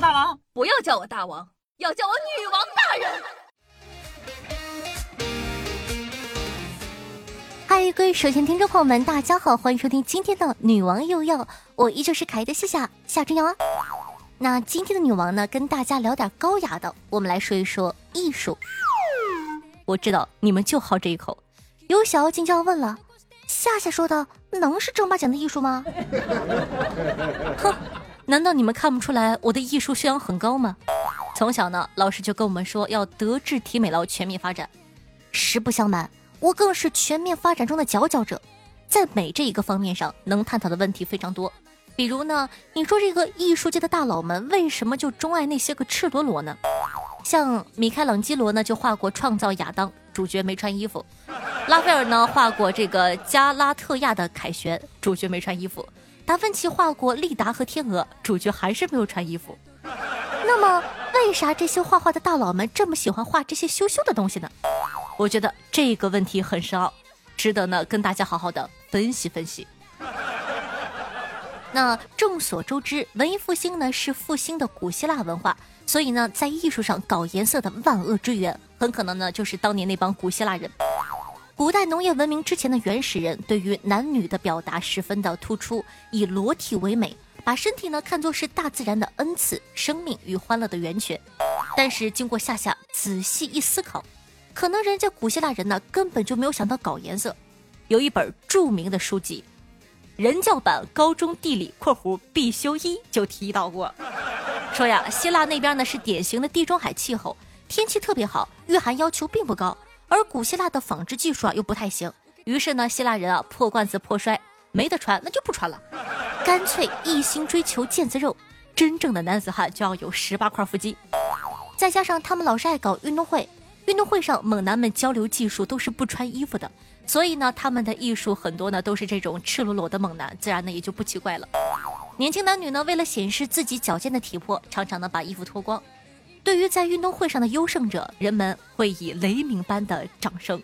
大王，不要叫我大王，要叫我女王大人。嗨，各位首先听众朋友们，大家好，欢迎收听今天的女王又要，我依旧是可爱的夏夏夏春瑶啊。那今天的女王呢，跟大家聊点高雅的，我们来说一说艺术。我知道你们就好这一口，有小妖精就要问了，夏夏说的能是正八经的艺术吗？哼。难道你们看不出来我的艺术修养很高吗？从小呢，老师就跟我们说要德智体美劳全面发展。实不相瞒，我更是全面发展中的佼佼者，在美这一个方面上能探讨的问题非常多。比如呢，你说这个艺术界的大佬们为什么就钟爱那些个赤裸裸呢？像米开朗基罗呢，就画过《创造亚当》，主角没穿衣服；拉斐尔呢，画过这个加拉特亚的凯旋，主角没穿衣服。达芬奇画过利达和天鹅，主角还是没有穿衣服。那么，为啥这些画画的大佬们这么喜欢画这些羞羞的东西呢？我觉得这个问题很深奥，值得呢跟大家好好的分析分析。那众所周知，文艺复兴呢是复兴的古希腊文化，所以呢在艺术上搞颜色的万恶之源，很可能呢就是当年那帮古希腊人。古代农业文明之前的原始人对于男女的表达十分的突出，以裸体为美，把身体呢看作是大自然的恩赐、生命与欢乐的源泉。但是经过夏夏仔细一思考，可能人家古希腊人呢根本就没有想到搞颜色。有一本著名的书籍《人教版高中地理（括弧必修一）》就提到过，说呀，希腊那边呢是典型的地中海气候，天气特别好，御寒要求并不高。而古希腊的纺织技术啊又不太行，于是呢，希腊人啊破罐子破摔，没得穿那就不穿了，干脆一心追求腱子肉。真正的男子汉就要有十八块腹肌，再加上他们老是爱搞运动会，运动会上猛男们交流技术都是不穿衣服的，所以呢，他们的艺术很多呢都是这种赤裸裸的猛男，自然呢也就不奇怪了。年轻男女呢为了显示自己矫健的体魄，常常呢把衣服脱光。对于在运动会上的优胜者，人们会以雷鸣般的掌声。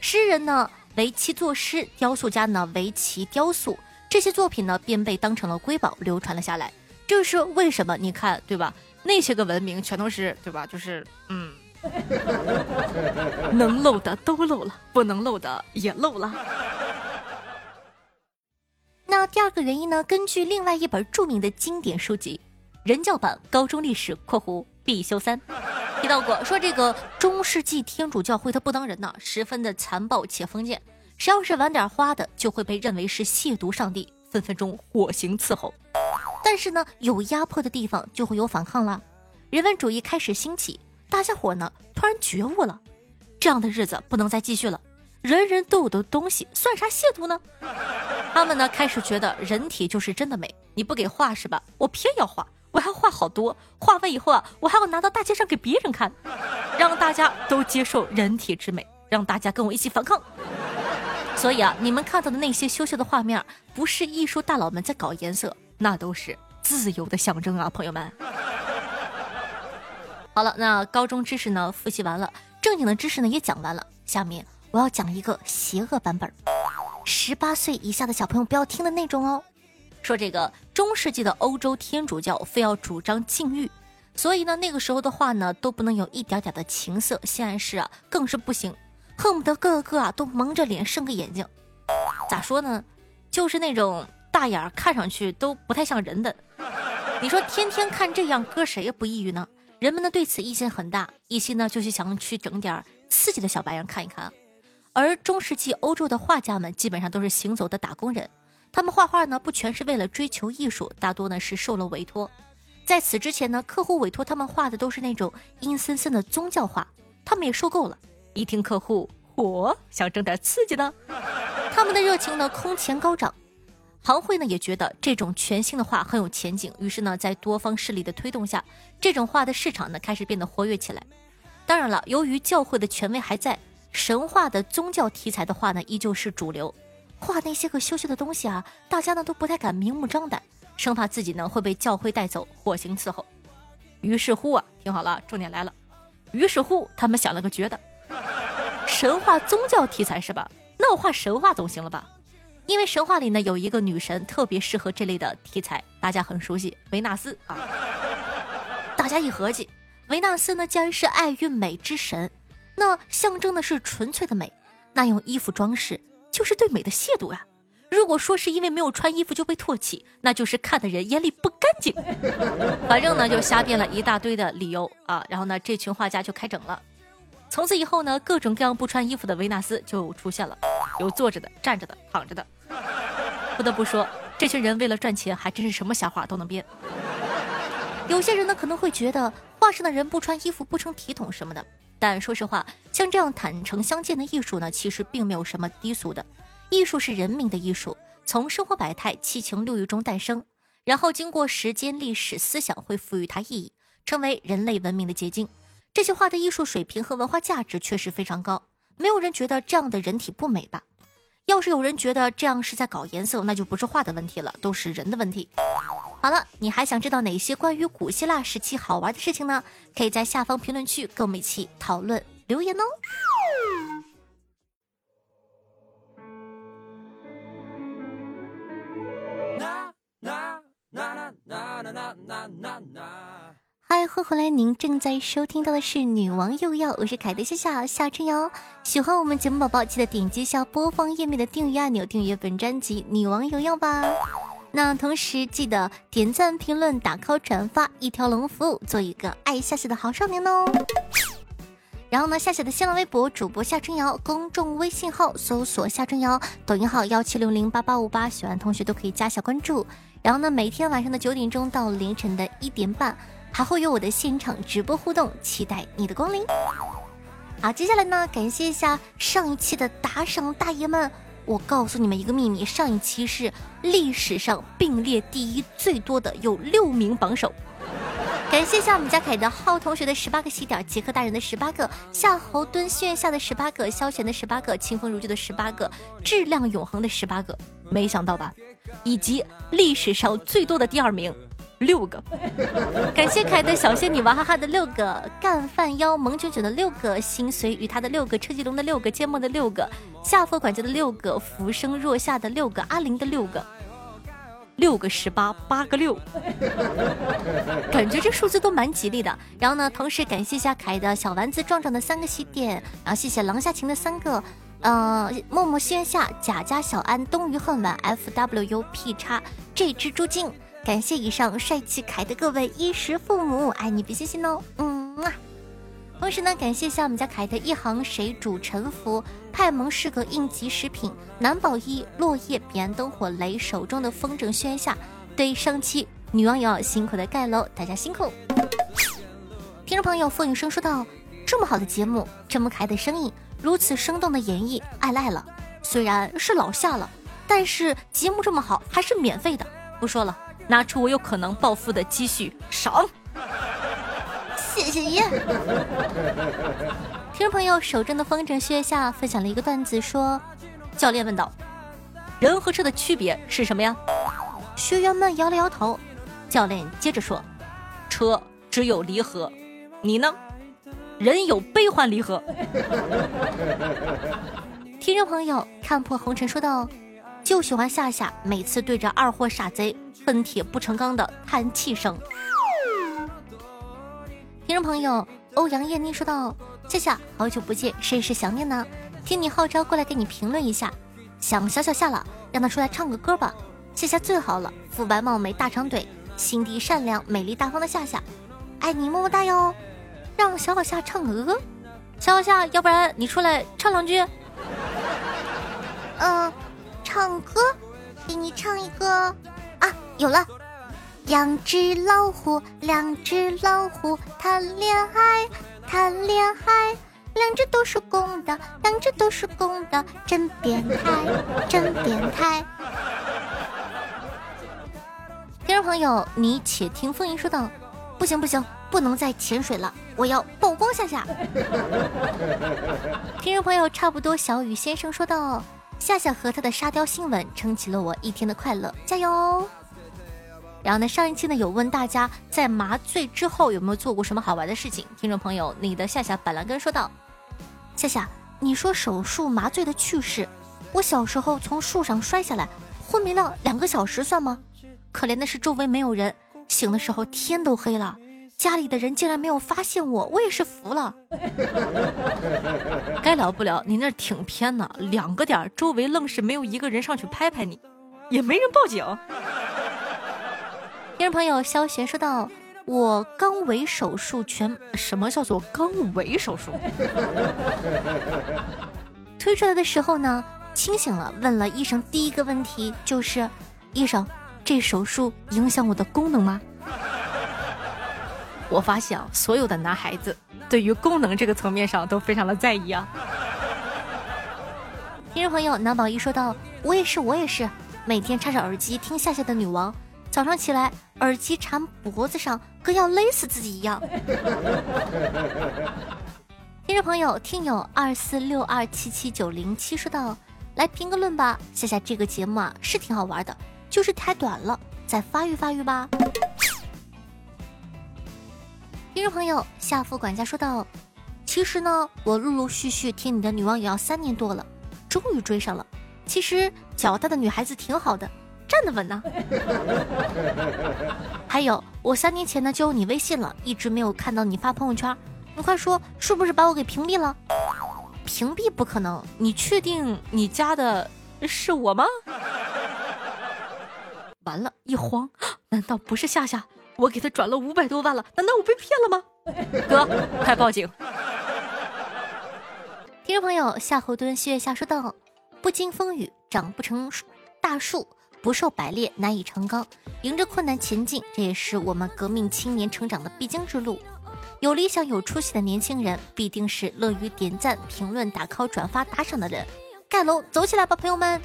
诗人呢为其作诗，雕塑家呢为其雕塑，这些作品呢便被当成了瑰宝流传了下来。这是为什么？你看，对吧？那些个文明全都是，对吧？就是嗯，能漏的都漏了，不能漏的也漏了。那第二个原因呢？根据另外一本著名的经典书籍《人教版高中历史》（括弧）。必修三提到过，说这个中世纪天主教会他不当人呐，十分的残暴且封建，谁要是玩点花的，就会被认为是亵渎上帝，分分钟火刑伺候。但是呢，有压迫的地方就会有反抗啦，人文主义开始兴起，大家伙呢突然觉悟了，这样的日子不能再继续了，人人都有的东西算啥亵渎呢？他们呢开始觉得人体就是真的美，你不给画是吧？我偏要画。我还画好多，画完以后啊，我还要拿到大街上给别人看，让大家都接受人体之美，让大家跟我一起反抗。所以啊，你们看到的那些羞羞的画面，不是艺术大佬们在搞颜色，那都是自由的象征啊，朋友们。好了，那高中知识呢复习完了，正经的知识呢也讲完了，下面我要讲一个邪恶版本，十八岁以下的小朋友不要听的那种哦。说这个中世纪的欧洲天主教非要主张禁欲，所以呢，那个时候的画呢都不能有一点点的情色性暗示啊，更是不行，恨不得个个啊都蒙着脸剩个眼睛。咋说呢？就是那种大眼儿，看上去都不太像人的。你说天天看这样，搁谁也不抑郁呢？人们呢对此意见很大，一心呢就是想去整点刺激的小白样看一看。而中世纪欧洲的画家们基本上都是行走的打工人。他们画画呢，不全是为了追求艺术，大多呢是受了委托。在此之前呢，客户委托他们画的都是那种阴森森的宗教画，他们也受够了。一听客户，我，想整点刺激的，他们的热情呢空前高涨。行会呢也觉得这种全新的画很有前景，于是呢，在多方势力的推动下，这种画的市场呢开始变得活跃起来。当然了，由于教会的权威还在，神话的宗教题材的画呢依旧是主流。画那些个羞羞的东西啊，大家呢都不太敢明目张胆，生怕自己呢会被教会带走，火刑伺候。于是乎啊，听好了，重点来了。于是乎，他们想了个绝的，神话宗教题材是吧？那我画神话总行了吧？因为神话里呢有一个女神特别适合这类的题材，大家很熟悉，维纳斯啊。大家一合计，维纳斯呢既然是爱与美之神，那象征的是纯粹的美，那用衣服装饰就是对美的亵渎呀。如果说是因为没有穿衣服就被唾弃，那就是看的人眼里不干净。反正呢就瞎编了一大堆的理由啊，然后呢这群画家就开整了。从此以后呢，各种各样不穿衣服的维纳斯就出现了，有坐着的、站着的、躺着的。不得不说，这群人为了赚钱，还真是什么瞎话都能编。有些人呢可能会觉得画上的人不穿衣服不成体统什么的，但说实话，像这样坦诚相见的艺术呢，其实并没有什么低俗的。艺术是人民的艺术，从生活百态、七情六欲中诞生，然后经过时间、历史、思想，会赋予它意义，成为人类文明的结晶。这些画的艺术水平和文化价值确实非常高，没有人觉得这样的人体不美吧？要是有人觉得这样是在搞颜色，那就不是画的问题了，都是人的问题。好了，你还想知道哪些关于古希腊时期好玩的事情呢？可以在下方评论区跟我们一起讨论留言哦。嗨，欢迎回来！您正在收听到的是《女王又要》，我是凯德夏夏夏春瑶。喜欢我们节目宝宝，记得点击下播放页面的订阅按钮，订阅本专辑《女王又要》吧。那同时记得点赞、评论、打 call、转发，一条龙服务，做一个爱夏夏的好少年哦。然后呢，夏夏的新浪微博主播夏春瑶，公众微信号搜索夏春瑶，抖音号幺七六零八八五八，喜欢同学都可以加小关注。然后呢，每天晚上的九点钟到凌晨的一点半。还会有我的现场直播互动，期待你的光临。好，接下来呢，感谢一下上一期的打赏大爷们。我告诉你们一个秘密，上一期是历史上并列第一最多的，有六名榜首。感谢下我们家凯的浩同学的十八个喜点，杰克大人的十八个，夏侯惇心愿下的十八个，萧贤的十八个，清风如旧的十八个，质量永恒的十八个。没想到吧？以及历史上最多的第二名。六个，感谢凯的小仙女娃哈哈的六个，干饭妖萌卷卷的六个，心随与他的六个，车继龙的六个，芥末的六个，下佛管家的六个，浮生若夏的六个，阿玲的六个，六个十八，八个六，感觉这数字都蛮吉利的。然后呢，同时感谢一下凯的小丸子壮壮的三个喜点，然后谢谢狼下情的三个，呃，默默心愿下，贾家小安，冬鱼恨晚，F W U P 叉这只猪精。感谢以上帅气凯的各位衣食父母，爱你比心心哦，嗯啊。同时呢，感谢一下我们家凯的一行水煮沉浮派蒙是个应急食品南宝一落叶彼岸灯火雷手中的风筝宣下，对上期女网友辛苦的盖楼，大家辛苦。听众朋友风雨生说道：“这么好的节目，这么可爱的声音，如此生动的演绎，爱赖了。虽然是老夏了，但是节目这么好，还是免费的。不说了。拿出我有可能暴富的积蓄，赏！谢谢爷。听众朋友手中的风筝靴下分享了一个段子，说：教练问道，人和车的区别是什么呀？学员们摇了摇头。教练接着说：车只有离合，你呢？人有悲欢离合。听众朋友看破红尘说道。就喜欢夏夏每次对着二货傻贼恨铁不成钢的叹气声。听众朋友欧阳艳妮说道：“夏夏，好久不见，甚是想念呢。听你号召过来给你评论一下，想小小夏了，让他出来唱个歌吧。夏夏最好了，肤白貌美大长腿，心地善良美丽大方的夏夏，爱你么么哒哟。让小小夏唱个歌，小小夏，要不然你出来唱两句。嗯。”唱歌，给你唱一个啊！有了，两只老虎，两只老虎谈恋爱，谈恋爱，两只都是公的，两只都是公的，真变态，真变态。听众朋友，你且听风吟说道：“不行不行，不能再潜水了，我要曝光下下。”听众朋友，差不多小雨先生说道。夏夏和他的沙雕新闻撑起了我一天的快乐，加油！然后呢，上一期呢有问大家在麻醉之后有没有做过什么好玩的事情？听众朋友，你的夏夏板蓝根说道：夏夏，你说手术麻醉的趣事，我小时候从树上摔下来，昏迷了两个小时算吗？可怜的是周围没有人，醒的时候天都黑了，家里的人竟然没有发现我，我也是服了。该聊不聊，你那挺偏呢，两个点，周围愣是没有一个人上去拍拍你，也没人报警。听众朋友萧贤说道：“我肛尾手术全什么叫做肛尾手术？推出来的时候呢，清醒了，问了医生第一个问题就是：医生，这手术影响我的功能吗？我发现啊，所有的男孩子对于功能这个层面上都非常的在意啊。听众朋友南宝一说道：“我也是，我也是，每天插着耳机听夏夏的女王。”早上起来，耳机缠脖子上，跟要勒死自己一样。听众朋友，听友二四六二七七九零七说道：“来评个论吧，夏夏这个节目啊是挺好玩的，就是太短了，再发育发育吧。”听众朋友，夏副管家说道：“其实呢，我陆陆续续听你的女王也要三年多了，终于追上了。其实脚大的女孩子挺好的。”站得稳呢。还有，我三年前呢就有你微信了，一直没有看到你发朋友圈。你快说，是不是把我给屏蔽了？屏蔽不可能，你确定你加的是我吗？完了，一慌，难道不是夏夏？我给他转了五百多万了，难道我被骗了吗？哥，快报警！听众朋友，夏侯惇谢月下说道：不经风雨长不成大树。不受百炼，难以成钢。迎着困难前进，这也是我们革命青年成长的必经之路。有理想、有出息的年轻人，必定是乐于点赞、评论、打 call、转发、打赏的人。盖楼，走起来吧，朋友们！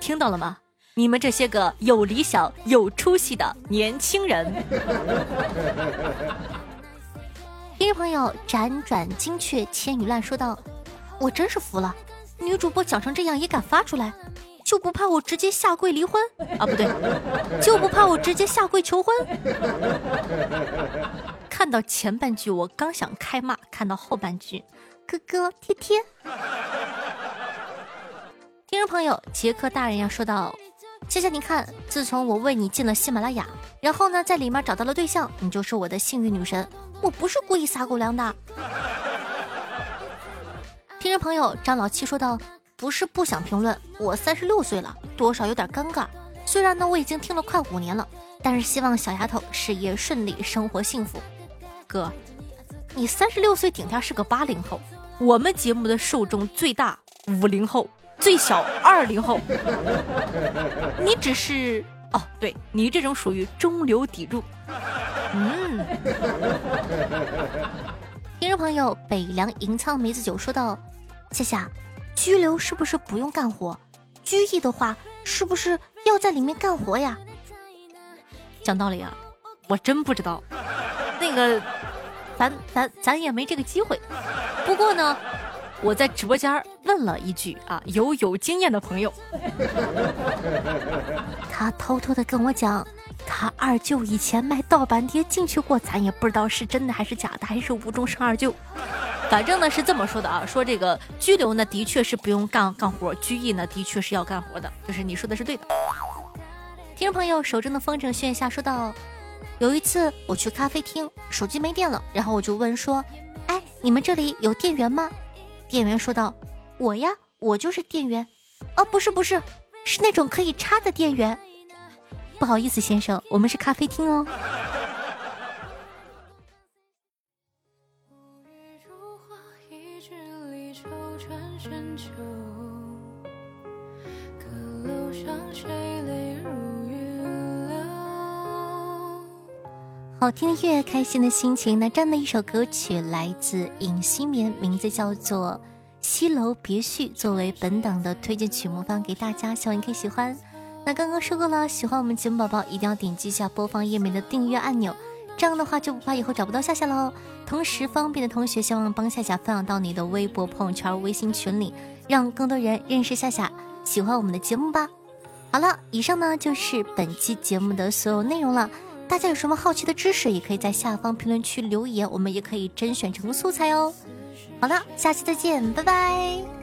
听到了吗？你们这些个有理想、有出息的年轻人。听众朋友，辗转精确千语烂说道：“我真是服了，女主播讲成这样也敢发出来。”就不怕我直接下跪离婚啊？不对，就不怕我直接下跪求婚。看到前半句我刚想开骂，看到后半句，哥哥贴贴。听众朋友，杰克大人要说到，谢谢你看，自从我为你进了喜马拉雅，然后呢，在里面找到了对象，你就是我的幸运女神，我不是故意撒狗粮的。听众朋友，张老七说道。不是不想评论，我三十六岁了，多少有点尴尬。虽然呢，我已经听了快五年了，但是希望小丫头事业顺利，生活幸福。哥，你三十六岁顶天是个八零后，我们节目的受众最大五零后，最小二零后。你只是哦，对你这种属于中流砥柱。嗯。听众朋友，北凉银仓梅子酒说道：夏夏。拘留是不是不用干活？拘役的话，是不是要在里面干活呀？讲道理啊，我真不知道。那个，咱咱咱也没这个机会。不过呢，我在直播间问了一句啊，有有经验的朋友，他偷偷的跟我讲，他二舅以前卖盗版碟进去过，咱也不知道是真的还是假的，还是无中生二舅。反正呢是这么说的啊，说这个拘留呢的确是不用干干活，拘役呢的确是要干活的，就是你说的是对的。听众朋友手中的风筝炫下说道：有一次我去咖啡厅，手机没电了，然后我就问说，哎，你们这里有电源吗？店员说道：我呀，我就是店员。哦，不是不是，是那种可以插的电源。不好意思先生，我们是咖啡厅哦。听的乐，开心的心情。那这样的一首歌曲来自尹新棉，名字叫做《西楼别序》，作为本档的推荐曲目放给大家，希望你可以喜欢。那刚刚说过了，喜欢我们节目宝宝一定要点击一下播放页面的订阅按钮，这样的话就不怕以后找不到夏夏喽。同时，方便的同学希望帮夏夏分享到你的微博、朋友圈、微信群里，让更多人认识夏夏，喜欢我们的节目吧。好了，以上呢就是本期节目的所有内容了。大家有什么好奇的知识，也可以在下方评论区留言，我们也可以甄选成素材哦。好了，下期再见，拜拜。